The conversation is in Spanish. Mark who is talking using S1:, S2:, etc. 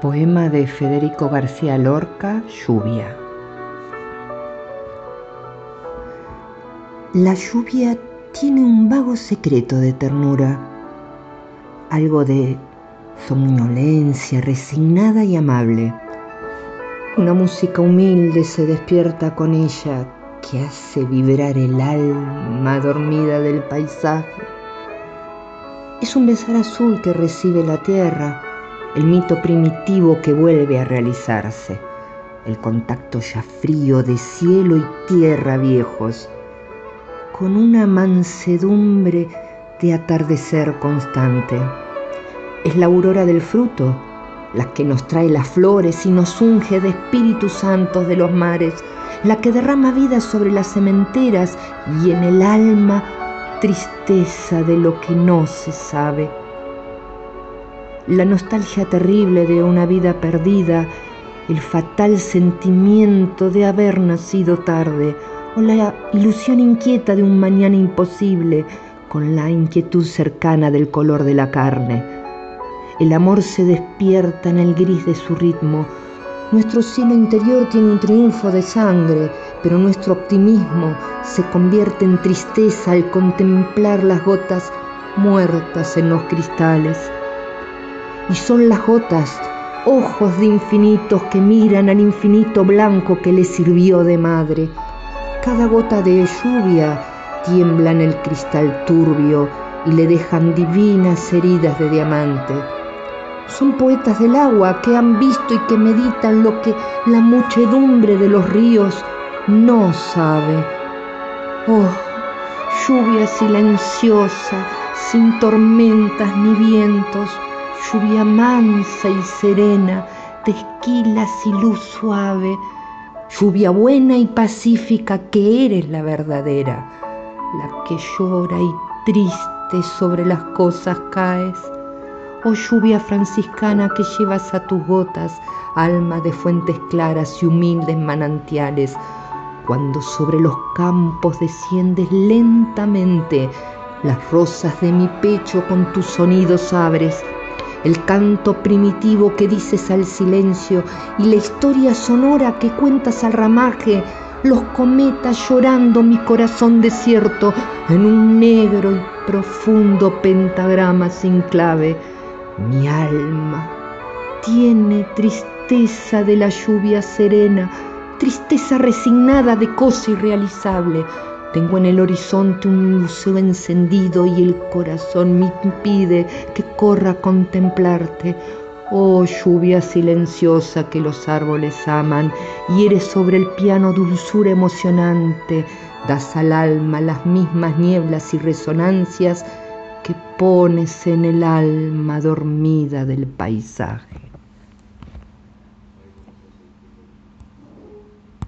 S1: Poema de Federico García Lorca, Lluvia. La lluvia tiene un vago secreto de ternura, algo de somnolencia resignada y amable. Una música humilde se despierta con ella que hace vibrar el alma dormida del paisaje. Es un besar azul que recibe la tierra el mito primitivo que vuelve a realizarse, el contacto ya frío de cielo y tierra viejos, con una mansedumbre de atardecer constante. Es la aurora del fruto, la que nos trae las flores y nos unge de espíritus santos de los mares, la que derrama vida sobre las cementeras y en el alma tristeza de lo que no se sabe la nostalgia terrible de una vida perdida, el fatal sentimiento de haber nacido tarde, o la ilusión inquieta de un mañana imposible, con la inquietud cercana del color de la carne. El amor se despierta en el gris de su ritmo. Nuestro cielo interior tiene un triunfo de sangre, pero nuestro optimismo se convierte en tristeza al contemplar las gotas muertas en los cristales y son las gotas, ojos de infinitos que miran al infinito blanco que les sirvió de madre. Cada gota de lluvia tiembla en el cristal turbio y le dejan divinas heridas de diamante. Son poetas del agua que han visto y que meditan lo que la muchedumbre de los ríos no sabe. Oh, lluvia silenciosa, sin tormentas ni vientos, lluvia mansa y serena, de esquilas y luz suave, lluvia buena y pacífica que eres la verdadera, la que llora y triste sobre las cosas caes. Oh lluvia franciscana que llevas a tus gotas, alma de fuentes claras y humildes manantiales, cuando sobre los campos desciendes lentamente, las rosas de mi pecho con tus sonidos abres, el canto primitivo que dices al silencio y la historia sonora que cuentas al ramaje, los cometas llorando mi corazón desierto en un negro y profundo pentagrama sin clave. Mi alma tiene tristeza de la lluvia serena, tristeza resignada de cosa irrealizable tengo en el horizonte un museo encendido y el corazón me impide que corra a contemplarte. Oh lluvia silenciosa que los árboles aman, y eres sobre el piano dulzura emocionante, das al alma las mismas nieblas y resonancias que pones en el alma dormida del paisaje.